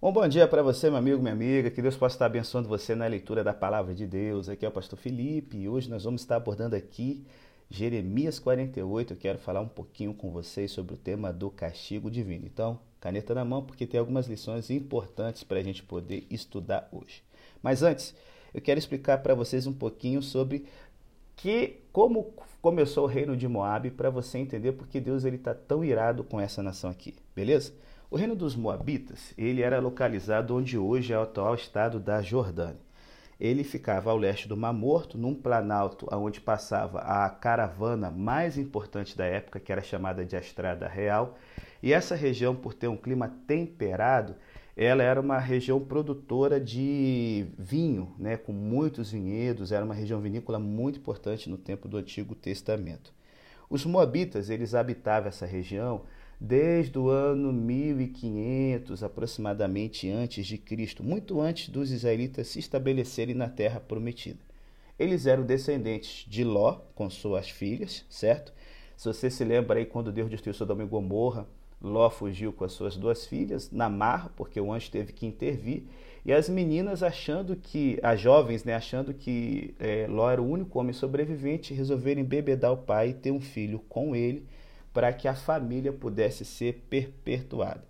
Um bom dia para você, meu amigo, minha amiga. Que Deus possa estar abençoando você na leitura da palavra de Deus. Aqui é o pastor Felipe e hoje nós vamos estar abordando aqui Jeremias 48. Eu quero falar um pouquinho com vocês sobre o tema do castigo divino. Então, caneta na mão, porque tem algumas lições importantes para a gente poder estudar hoje. Mas antes, eu quero explicar para vocês um pouquinho sobre que como começou o reino de Moab para você entender porque Deus ele está tão irado com essa nação aqui, beleza? O reino dos Moabitas, ele era localizado onde hoje é o atual estado da Jordânia. Ele ficava ao leste do Mar Morto, num planalto onde passava a caravana mais importante da época, que era chamada de Estrada Real. E essa região, por ter um clima temperado, ela era uma região produtora de vinho, né, com muitos vinhedos, era uma região vinícola muito importante no tempo do Antigo Testamento. Os moabitas, eles habitavam essa região desde o ano 1500 aproximadamente antes de Cristo, muito antes dos israelitas se estabelecerem na terra prometida. Eles eram descendentes de Ló com suas filhas, certo? Se você se lembra aí quando Deus destruiu Sodoma e Gomorra, Ló fugiu com as suas duas filhas na marra, porque o anjo teve que intervir, e as meninas achando que, as jovens, né, achando que é, Ló era o único homem sobrevivente, resolveram embebedar o pai e ter um filho com ele, para que a família pudesse ser perpetuada.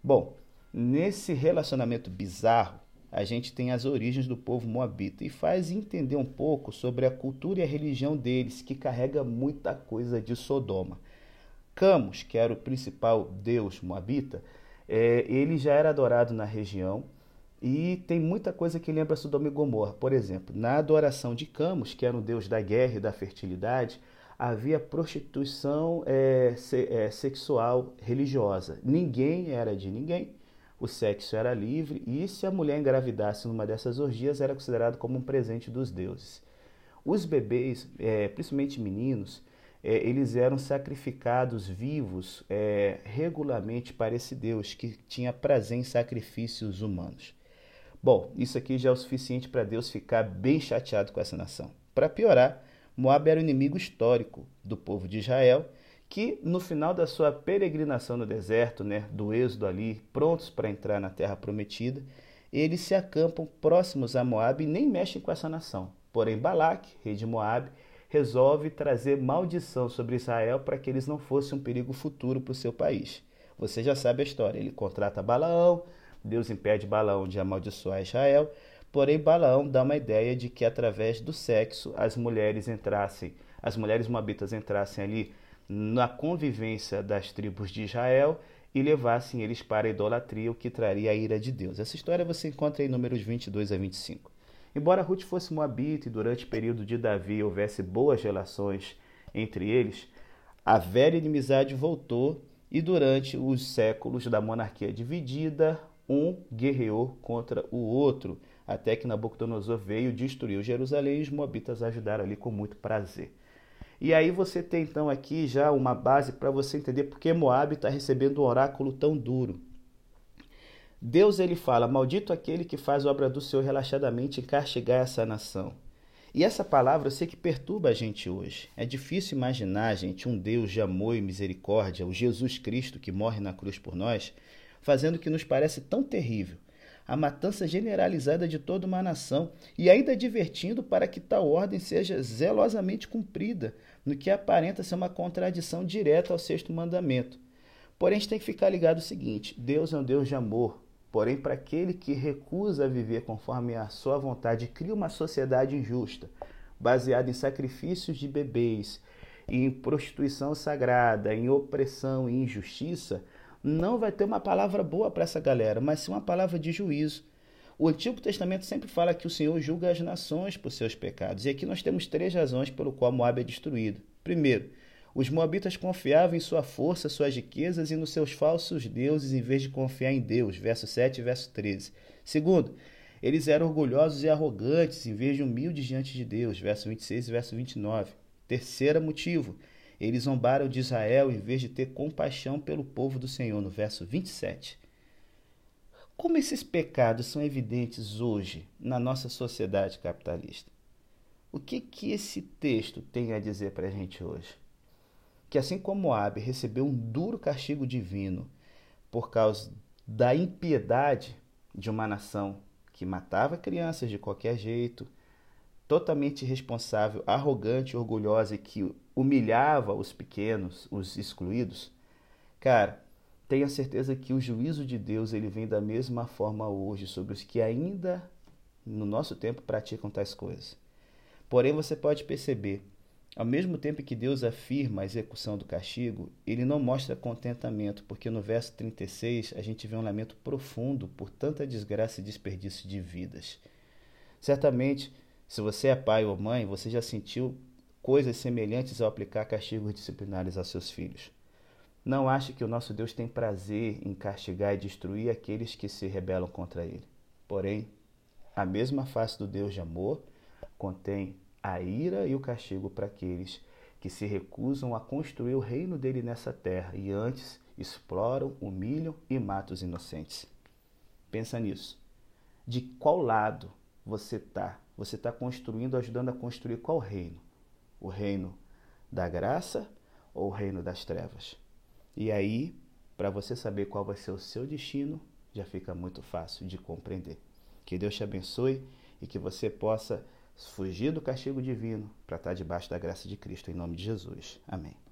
Bom, nesse relacionamento bizarro, a gente tem as origens do povo moabita e faz entender um pouco sobre a cultura e a religião deles, que carrega muita coisa de Sodoma. Camus, que era o principal deus moabita, é, ele já era adorado na região e tem muita coisa que lembra Sodoma e Gomorra. Por exemplo, na adoração de Camus, que era um deus da guerra e da fertilidade, havia prostituição é, se, é, sexual religiosa. Ninguém era de ninguém, o sexo era livre e se a mulher engravidasse numa dessas orgias era considerado como um presente dos deuses. Os bebês, é, principalmente meninos, é, eles eram sacrificados vivos é, regularmente para esse Deus que tinha prazer em sacrifícios humanos. Bom, isso aqui já é o suficiente para Deus ficar bem chateado com essa nação. Para piorar, Moab era o inimigo histórico do povo de Israel, que no final da sua peregrinação no deserto, né, do êxodo ali, prontos para entrar na terra prometida, eles se acampam próximos a Moab e nem mexem com essa nação. Porém, Balaque, rei de Moab, resolve trazer maldição sobre Israel para que eles não fossem um perigo futuro para o seu país. Você já sabe a história. Ele contrata Balaão, Deus impede Balaão de amaldiçoar Israel, Porém, Balaão dá uma ideia de que através do sexo as mulheres entrassem, as mulheres moabitas entrassem ali na convivência das tribos de Israel e levassem eles para a idolatria, o que traria a ira de Deus. Essa história você encontra em números 22 a 25. Embora Ruth fosse moabita e durante o período de Davi houvesse boas relações entre eles, a velha inimizade voltou e durante os séculos da monarquia dividida, um guerreou contra o outro até que Nabucodonosor veio, destruiu Jerusalém e os moabitas ajudaram ali com muito prazer. E aí você tem então aqui já uma base para você entender por que Moab está recebendo um oráculo tão duro. Deus ele fala: Maldito aquele que faz obra do Senhor relaxadamente em castigar essa nação. E essa palavra eu sei que perturba a gente hoje. É difícil imaginar, gente, um Deus de amor e misericórdia, o Jesus Cristo que morre na cruz por nós, fazendo o que nos parece tão terrível a matança generalizada de toda uma nação, e ainda advertindo para que tal ordem seja zelosamente cumprida, no que aparenta ser uma contradição direta ao sexto mandamento. Porém, a gente tem que ficar ligado o seguinte: Deus é um Deus de amor. Porém, para aquele que recusa viver conforme a sua vontade, cria uma sociedade injusta, baseada em sacrifícios de bebês, em prostituição sagrada, em opressão e injustiça, não vai ter uma palavra boa para essa galera, mas sim uma palavra de juízo. O Antigo Testamento sempre fala que o Senhor julga as nações por seus pecados. E aqui nós temos três razões pelo qual Moab é destruído. Primeiro, os moabitas confiavam em sua força, suas riquezas e nos seus falsos deuses em vez de confiar em Deus. Verso 7 e verso 13. Segundo, eles eram orgulhosos e arrogantes em vez de humildes diante de Deus. Verso 26 e verso 29. Terceiro motivo, eles zombaram de Israel em vez de ter compaixão pelo povo do Senhor, no verso 27. Como esses pecados são evidentes hoje na nossa sociedade capitalista? O que, que esse texto tem a dizer para a gente hoje? Que assim como Moab recebeu um duro castigo divino por causa da impiedade de uma nação que matava crianças de qualquer jeito, totalmente irresponsável, arrogante, orgulhosa e que humilhava os pequenos, os excluídos, cara, tenha certeza que o juízo de Deus ele vem da mesma forma hoje sobre os que ainda no nosso tempo praticam tais coisas. Porém, você pode perceber, ao mesmo tempo que Deus afirma a execução do castigo, ele não mostra contentamento, porque no verso 36 a gente vê um lamento profundo por tanta desgraça e desperdício de vidas. Certamente, se você é pai ou mãe, você já sentiu coisas semelhantes ao aplicar castigos disciplinares aos seus filhos. Não ache que o nosso Deus tem prazer em castigar e destruir aqueles que se rebelam contra ele. Porém, a mesma face do Deus de amor contém a ira e o castigo para aqueles que se recusam a construir o reino dele nessa terra e antes exploram, humilham e matam os inocentes. Pensa nisso. De qual lado você está? Você está construindo, ajudando a construir qual reino? O reino da graça ou o reino das trevas? E aí, para você saber qual vai ser o seu destino, já fica muito fácil de compreender. Que Deus te abençoe e que você possa fugir do castigo divino para estar debaixo da graça de Cristo, em nome de Jesus. Amém.